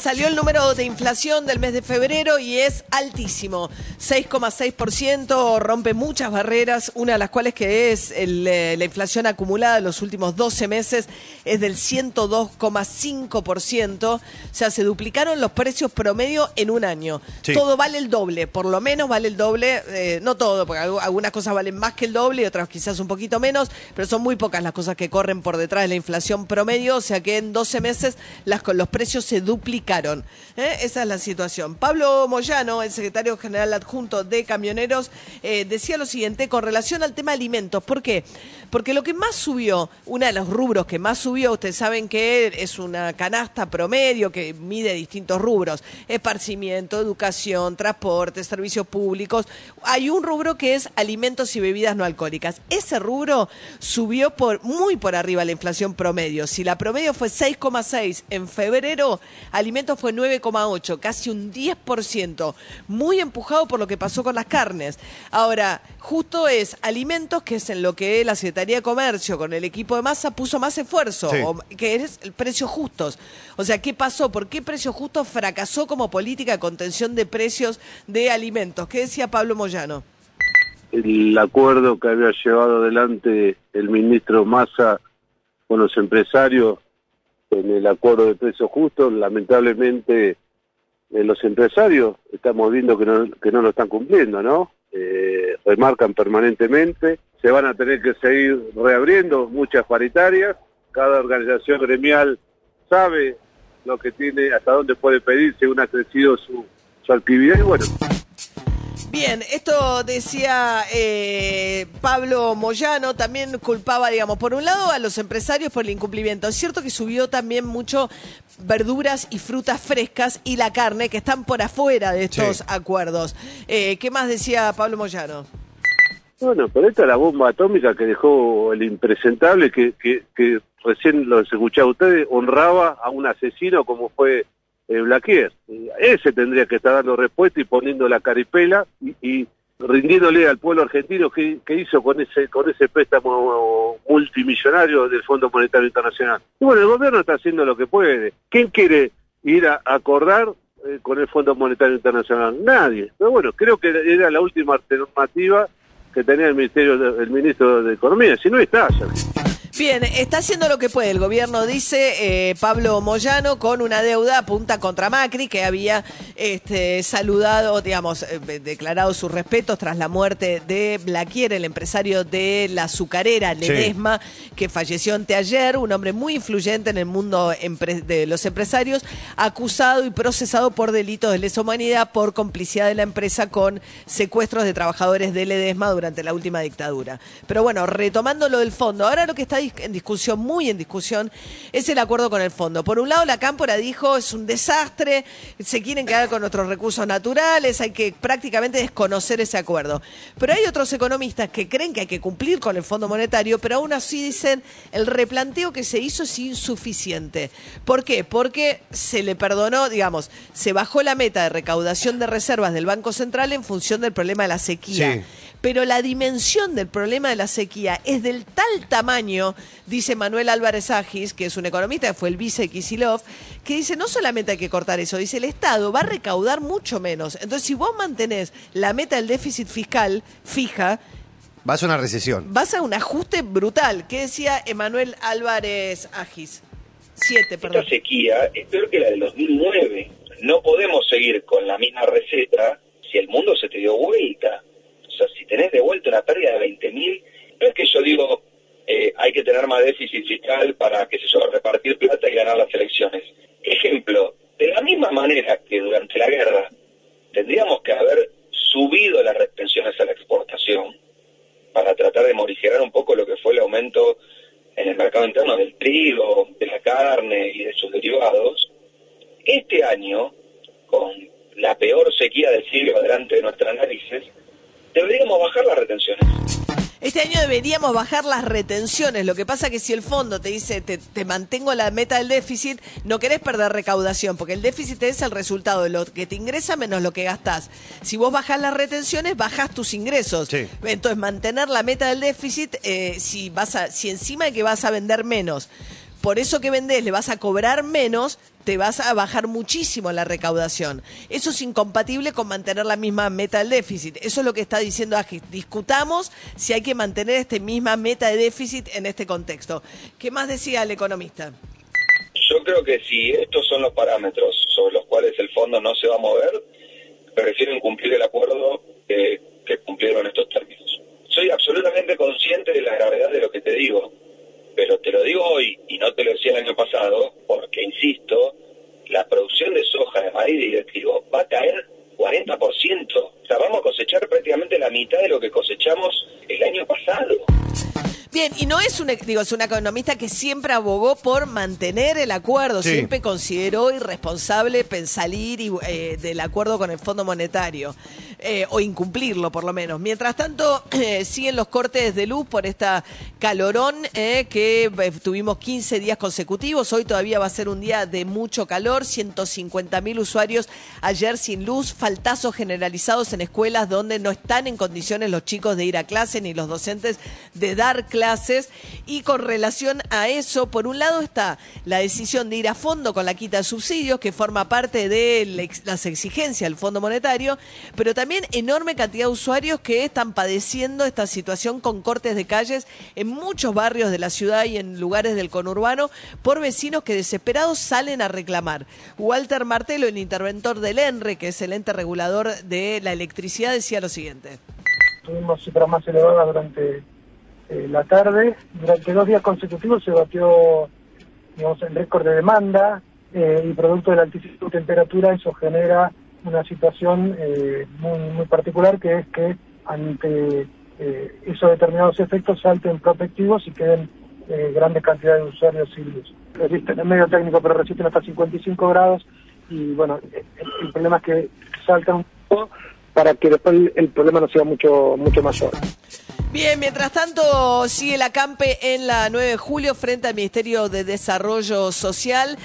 Salió el número de inflación del mes de febrero y es altísimo. 6,6%, rompe muchas barreras, una de las cuales que es el, eh, la inflación acumulada de los últimos 12 meses es del 102,5%. O sea, se duplicaron los precios promedio en un año. Sí. Todo vale el doble, por lo menos vale el doble, eh, no todo, porque algu- algunas cosas valen más que el doble y otras quizás un poquito menos, pero son muy pocas las cosas que corren por detrás de la inflación promedio, o sea que en 12 meses las, los precios se ¿eh? Esa es la situación. Pablo Moyano, el secretario general adjunto de Camioneros, eh, decía lo siguiente con relación al tema alimentos. ¿Por qué? Porque lo que más subió, uno de los rubros que más subió, ustedes saben que es una canasta promedio que mide distintos rubros, esparcimiento, educación, transporte, servicios públicos. Hay un rubro que es alimentos y bebidas no alcohólicas. Ese rubro subió por muy por arriba la inflación promedio. Si la promedio fue 6,6 en febrero, alimentos fue 9,8, casi un 10%, muy empujado por lo que pasó con las carnes. Ahora, justo es alimentos, que es en lo que la Secretaría de Comercio con el equipo de masa puso más esfuerzo, Sí. o- que es el precios justos. O sea, ¿qué pasó? ¿Por qué precios justos fracasó como política de contención de precios de alimentos? ¿Qué decía Pablo Moyano? el acuerdo que había llevado adelante el ministro Massa con los empresarios en el acuerdo de precios justos, lamentablemente eh, los empresarios estamos viendo que no, que no lo están cumpliendo, ¿no? Eh, remarcan permanentemente, se van a tener que seguir reabriendo muchas paritarias, cada organización gremial sabe lo que tiene, hasta dónde puede pedir según ha crecido su, su actividad y bueno, Bien, esto decía eh, Pablo Moyano, también culpaba, digamos, por un lado a los empresarios por el incumplimiento. Es cierto que subió también mucho verduras y frutas frescas y la carne que están por afuera de estos Sí. acuerdos. Eh, ¿Qué más decía Pablo Moyano? Bueno, pero esta es la bomba atómica que dejó el impresentable, que, que, que recién lo escuchaba ustedes, honraba a un asesino como fue eh, Blaquier. Eh, Ese tendría que estar dando respuesta y poniendo la caripela y, rindiéndole al pueblo argentino que, hizo con ese con ese préstamo multimillonario del Fondo Monetario Internacional. Y bueno, el gobierno está haciendo lo que puede. ¿Quién quiere ir a acordar eh, con el Fondo Monetario Internacional? Nadie. Pero bueno, creo que era la última alternativa que tenía el ministerio el ministro de Economía, si no está. Bien, está haciendo lo que puede. El gobierno dice eh, Pablo Moyano con una deuda apunta contra Macri que había este, saludado, digamos, eh, declarado sus respetos tras la muerte de Blaquier, el empresario de la azucarera Ledesma, que falleció anteayer, un hombre muy influyente en el mundo de los empresarios, acusado y procesado por delitos de lesa humanidad por complicidad de la empresa con secuestros de trabajadores de Ledesma durante la última dictadura. Pero bueno, retomando lo del fondo, ahora lo que está en discusión, muy en discusión, es el acuerdo con el fondo. Por un lado, la Cámpora dijo es un desastre, se quieren quedar con nuestros recursos naturales, hay que prácticamente desconocer ese acuerdo. Pero hay otros economistas que creen que hay que cumplir con el Fondo Monetario, pero aún así dicen el replanteo que se hizo es insuficiente. ¿Por qué? Porque se le perdonó, digamos, se bajó la meta de recaudación de reservas del Banco Central en función del problema de la sequía. Sí. Pero la dimensión del problema de la sequía es del tal tamaño, dice Manuel Álvarez Agis, que es un economista, que fue el vice de Kisilov, que dice no solamente hay que cortar eso, dice el Estado va a recaudar mucho menos. Entonces, si vos mantenés la meta del déficit fiscal fija, Vas a una recesión. vas a un ajuste brutal. ¿Qué decía Emanuel Álvarez Agis? Siete, perdón. Esta sequía es peor que la del 2009. No podemos seguir con la misma receta si el mundo se te dio vuelta. O sea, si tenés de vuelta una pérdida de 20 mil, no es que yo digo eh, hay que tener más déficit fiscal para, qué sé yo, repartir plata y ganar las elecciones. Ejemplo, de la misma manera que durante la guerra tendríamos que haber subido las pensiones a la exportación para tratar de morigerar un poco lo que fue el aumento en el mercado interno del trigo, de la carne y de sus derivados, este año, con la peor sequía del siglo delante de nuestras narices, deberíamos bajar deberíamos bajar las retenciones. Lo que pasa que si el fondo te dice te, te mantengo la meta del déficit, no querés perder recaudación, porque el déficit es el resultado de lo que te ingresa menos lo que gastás. Si vos bajás las retenciones, bajás tus ingresos. Sí. Entonces, mantener la meta del déficit, eh, si vas a, si encima de que vas a vender menos, por eso que vendés le vas a cobrar menos, te vas a bajar muchísimo la recaudación. Eso es incompatible con mantener la misma meta del déficit. Eso es lo que está diciendo Agis. Discutamos si hay que mantener esta misma meta de déficit en este contexto. ¿Qué más decía el economista? Yo creo que si estos son los parámetros sobre los cuales el fondo no se va a mover, prefieren cumplir el acuerdo que, que cumplieron estos términos. Soy absolutamente consciente de la gravedad de lo que te digo, pero te lo digo hoy y no te lo decía el año pasado, porque insisto, la producción de soja de maíz trigo va a caer 40%. O sea, vamos a cosechar prácticamente la mitad de lo que cosechamos el año pasado. Bien, y no es un, digo, es un economista que siempre abogó por mantener el acuerdo, Sí. siempre consideró irresponsable salir y, eh, del acuerdo con el Fondo Monetario, eh, o incumplirlo por lo menos. Mientras tanto, eh, siguen los cortes de luz por esta calorón que tuvimos 15 días consecutivos, hoy todavía va a ser un día de mucho calor, 150 mil usuarios ayer sin luz, faltazos generalizados en escuelas donde no están en condiciones los chicos de ir a clase ni los docentes de dar clases. Y con relación a eso, por un lado está la decisión de ir a fondo con la quita de subsidios, que forma parte de las exigencias del Fondo Monetario, pero también enorme cantidad de usuarios que están padeciendo esta situación con cortes de calles en muchos barrios de la ciudad y en lugares del conurbano por vecinos que desesperados salen a reclamar. Walter Martelo, el interventor del ENRE, que es el ente regulador de la electricidad, decía lo siguiente. tuvimos cifras más elevadas durante eh, la tarde. Durante dos días consecutivos se batió digamos, el récord de demanda eh, y producto de la altísima temperatura eso genera una situación eh, muy, muy particular que es que ante eh, esos determinados efectos salten protectivos y queden eh, grandes cantidades de usuarios luz. Resisten, es medio técnico, pero resisten hasta 55 grados y bueno, el, el problema es que saltan un poco para que después el, el problema no sea mucho mucho mayor. Bien, mientras tanto sigue la campe en la 9 de julio frente al Ministerio de Desarrollo Social.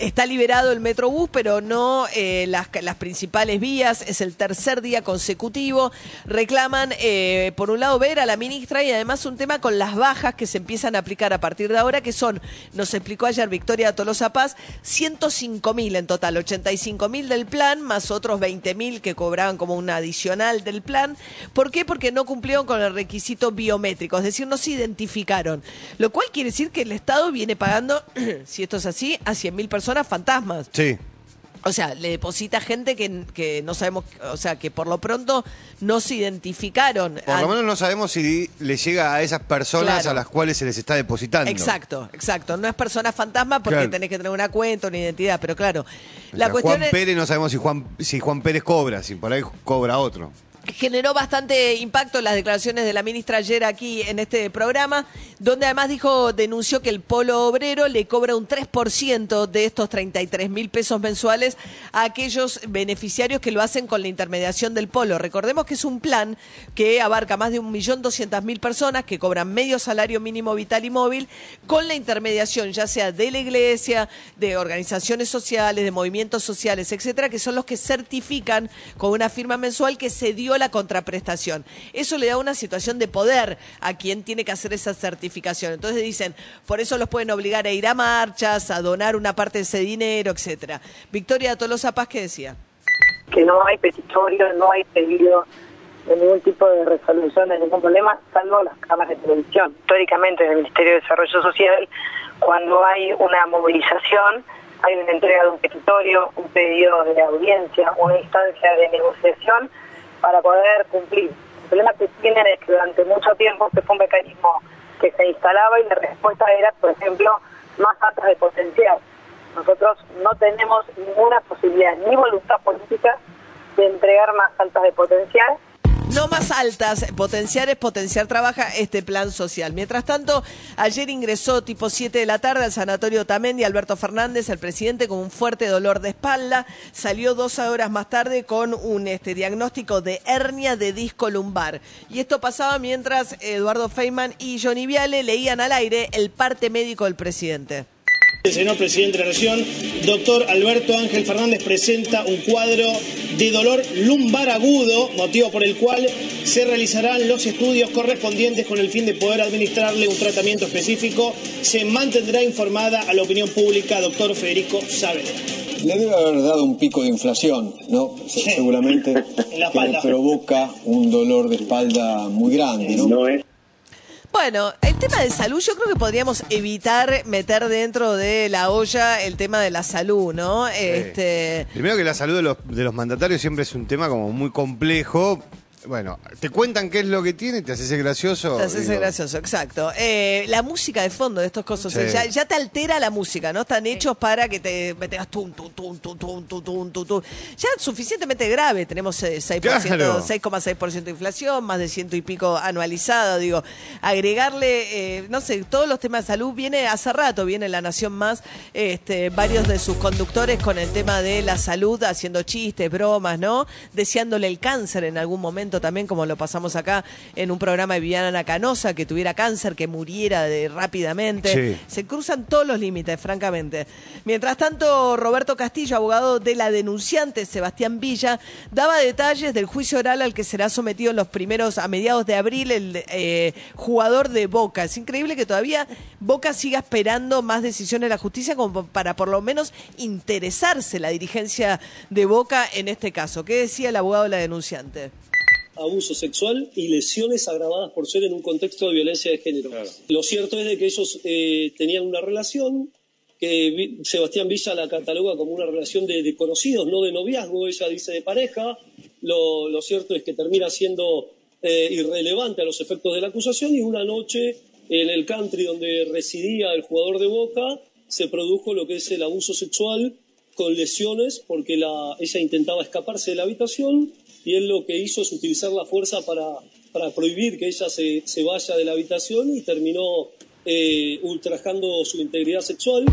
Está liberado el Metrobús, pero no eh, las, principales vías. Es el tercer día consecutivo. Reclaman, eh, por un lado, ver a la ministra y además un tema con las bajas que se empiezan a aplicar a partir de ahora, que son, nos explicó ayer Victoria Tolosa Paz, 105 mil en total, 85 mil del plan, más otros 20 mil que cobraban como un adicional del plan. ¿Por qué? Porque no cumplieron con el requisito biométrico, es decir, no se identificaron. Lo cual quiere decir que el Estado viene pagando, si esto es así, a 100 mil personas fantasmas. Sí. O sea, le deposita gente que, que no sabemos, o sea, que por lo pronto no se identificaron. Por lo menos no sabemos si le llega a esas personas Claro. a las cuales se les está depositando. Exacto, exacto. No es persona fantasma porque Claro. tenés que tener una cuenta, una identidad, pero claro. O La sea, cuestión Juan es- Pérez no sabemos si Juan, si Juan Pérez cobra, si por ahí cobra otro. Generó bastante impacto las declaraciones de la ministra ayer aquí en este programa, donde además dijo, denunció que el polo obrero le cobra un 3% de estos 33 mil pesos mensuales a aquellos beneficiarios que lo hacen con la intermediación del polo. Recordemos que es un plan que abarca más de 1.200.000 personas que cobran medio salario mínimo vital y móvil con la intermediación ya sea de la iglesia, de organizaciones sociales, de movimientos sociales, etcétera, que son los que certifican con una firma mensual que se dio la contraprestación. Eso le da una situación de poder a quien tiene que hacer esa certificación. Entonces dicen, por eso los pueden obligar a ir a marchas, a donar una parte de ese dinero, etcétera. Victoria Tolosa Paz, ¿qué decía? que no hay petitorio, no hay pedido de ningún tipo de resolución de ningún problema, salvo las cámaras de televisión. Históricamente en el Ministerio de Desarrollo Social, cuando hay una movilización, hay una entrega de un petitorio, un pedido de audiencia, una instancia de negociación para poder cumplir. El problema que tienen es que durante mucho tiempo este fue un mecanismo que se instalaba y la respuesta era, por ejemplo, más altas de potencial. Nosotros no tenemos ninguna posibilidad ni voluntad política de entregar más altas de potencial No más altas, potenciar es potenciar, trabaja este plan social. Mientras tanto, ayer ingresó tipo 7 de la tarde al sanatorio Tamendi Alberto Fernández, el presidente, con un fuerte dolor de espalda. Salió dos horas más tarde con un este, diagnóstico de hernia de disco lumbar. Y esto pasaba mientras Eduardo Feynman y Johnny Viale leían al aire el parte médico del presidente. El señor presidente de la Nación, doctor Alberto Ángel Fernández, presenta un cuadro de dolor lumbar agudo, motivo por el cual se realizarán los estudios correspondientes con el fin de poder administrarle un tratamiento específico. Se mantendrá informada a la opinión pública, doctor Federico Saavedra. Le debe haber dado un pico de inflación, ¿no? Seguramente En la que le provoca un dolor de espalda muy grande, ¿no? No es Bueno, el tema de salud, yo creo que podríamos evitar meter dentro de la olla el tema de la salud, ¿no? Este, Primero que la salud de los, de los mandatarios siempre es un tema como muy complejo. Bueno, te cuentan qué es lo que tiene, te haces el gracioso. Te haces digo, gracioso, exacto. Eh, la música de fondo de estos cosas, Sí. ya, ya te altera la música, ¿no? Están hechos para que te metas tum, tum, tum, tum, tum, tum, tum, tum, tum. Ya suficientemente grave, tenemos eh, 6%, Claro. 6,6% de inflación, más de ciento y pico anualizado, digo, agregarle, eh, no sé, todos los temas de salud, viene hace rato, viene La Nación Más, este, varios de sus conductores con el tema de la salud, haciendo chistes, bromas, ¿no? Deseándole el cáncer en algún momento también, como lo pasamos acá en un programa de Viviana Canosa, que tuviera cáncer, que muriera de, rápidamente. Sí. Se cruzan todos los límites, francamente. Mientras tanto, Roberto Castillo, abogado de la denunciante Sebastián Villa, daba detalles del juicio oral al que será sometido en los primeros, a mediados de abril, el eh, jugador de Boca. Es increíble que todavía Boca siga esperando más decisiones de la justicia como para por lo menos interesarse la dirigencia de Boca en este caso. ¿Qué decía el abogado de la denunciante? Abuso sexual y lesiones agravadas por ser en un contexto de violencia de género. Lo cierto es de que ellos eh, tenían una relación que Sebastián Villa la cataloga como una relación de, de conocidos, no de noviazgo, ella dice de pareja. Lo, lo cierto es que termina siendo eh, irrelevante a los efectos de la acusación y una noche en el country donde residía el jugador de Boca se produjo lo que es el abuso sexual con lesiones porque la, ella intentaba escaparse de la habitación y él lo que hizo es utilizar la fuerza para, para prohibir que ella se, se vaya de la habitación y terminó eh, ultrajando su integridad sexual.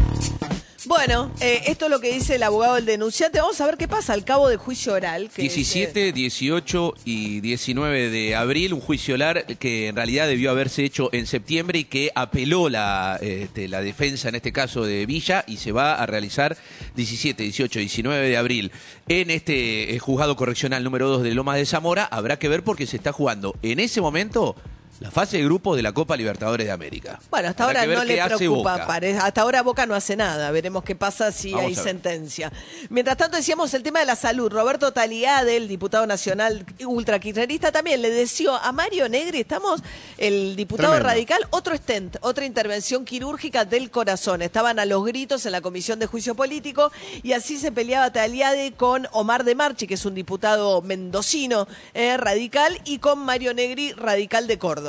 Bueno, eh, esto es lo que dice el abogado del denunciante. Vamos a ver qué pasa al cabo del juicio oral. que- 17, 18 y 19 de abril, un juicio oral que en realidad debió haberse hecho en septiembre y que apeló la, este, la defensa, en este caso de Villa, y se va a realizar 17, 18 y 19 de abril en este eh, juzgado correccional número 2 de Lomas de Zamora. Habrá que ver porque se está jugando en ese momento la fase de grupo de la Copa Libertadores de América. Bueno, hasta Habrá ahora no le preocupa. Hasta ahora Boca no hace nada. Veremos qué pasa si Vamos hay sentencia. Mientras tanto, decíamos el tema de la salud. Roberto Taliade, el diputado nacional ultrakirchnerista, también le deseó a Mario Negri, estamos, el diputado Tremendo. radical, otro stent, otra intervención quirúrgica del corazón. Estaban a los gritos en la Comisión de Juicio Político y así se peleaba Taliade con Omar de Marchi, que es un diputado mendocino eh, radical, y con Mario Negri, radical de Córdoba.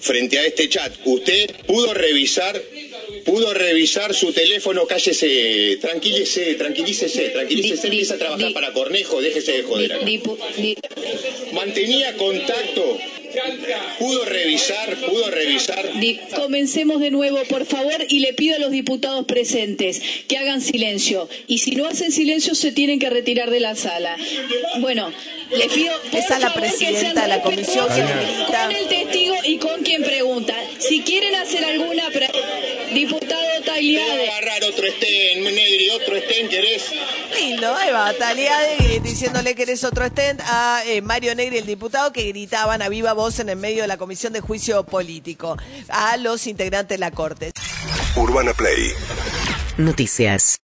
Frente a este chat. Usted pudo revisar, pudo revisar su teléfono, cállese, tranquilícese, tranquilícese, tranquilícese, empieza a trabajar para Cornejo, déjese de joder. acá. Mantenía contacto, pudo revisar, pudo revisar. di- comencemos de nuevo, por favor, y le pido a los diputados presentes que hagan silencio. Y si no hacen silencio, se tienen que retirar de la sala. Bueno, les pido. por Esa es la presidenta de la comisión que. Con el testigo y con quien pregunta. Si quieren hacer alguna. pre- Diputado Te voy a Tagliade. agarrar otro estén, Negri, otro estén, ¿querés? Lindo, ahí va, Taliade diciéndole que eres otro stand a eh, Mario Negri, el diputado, que gritaban a viva voz en el medio de la comisión de juicio político a los integrantes de la Corte. Urbana Play Noticias.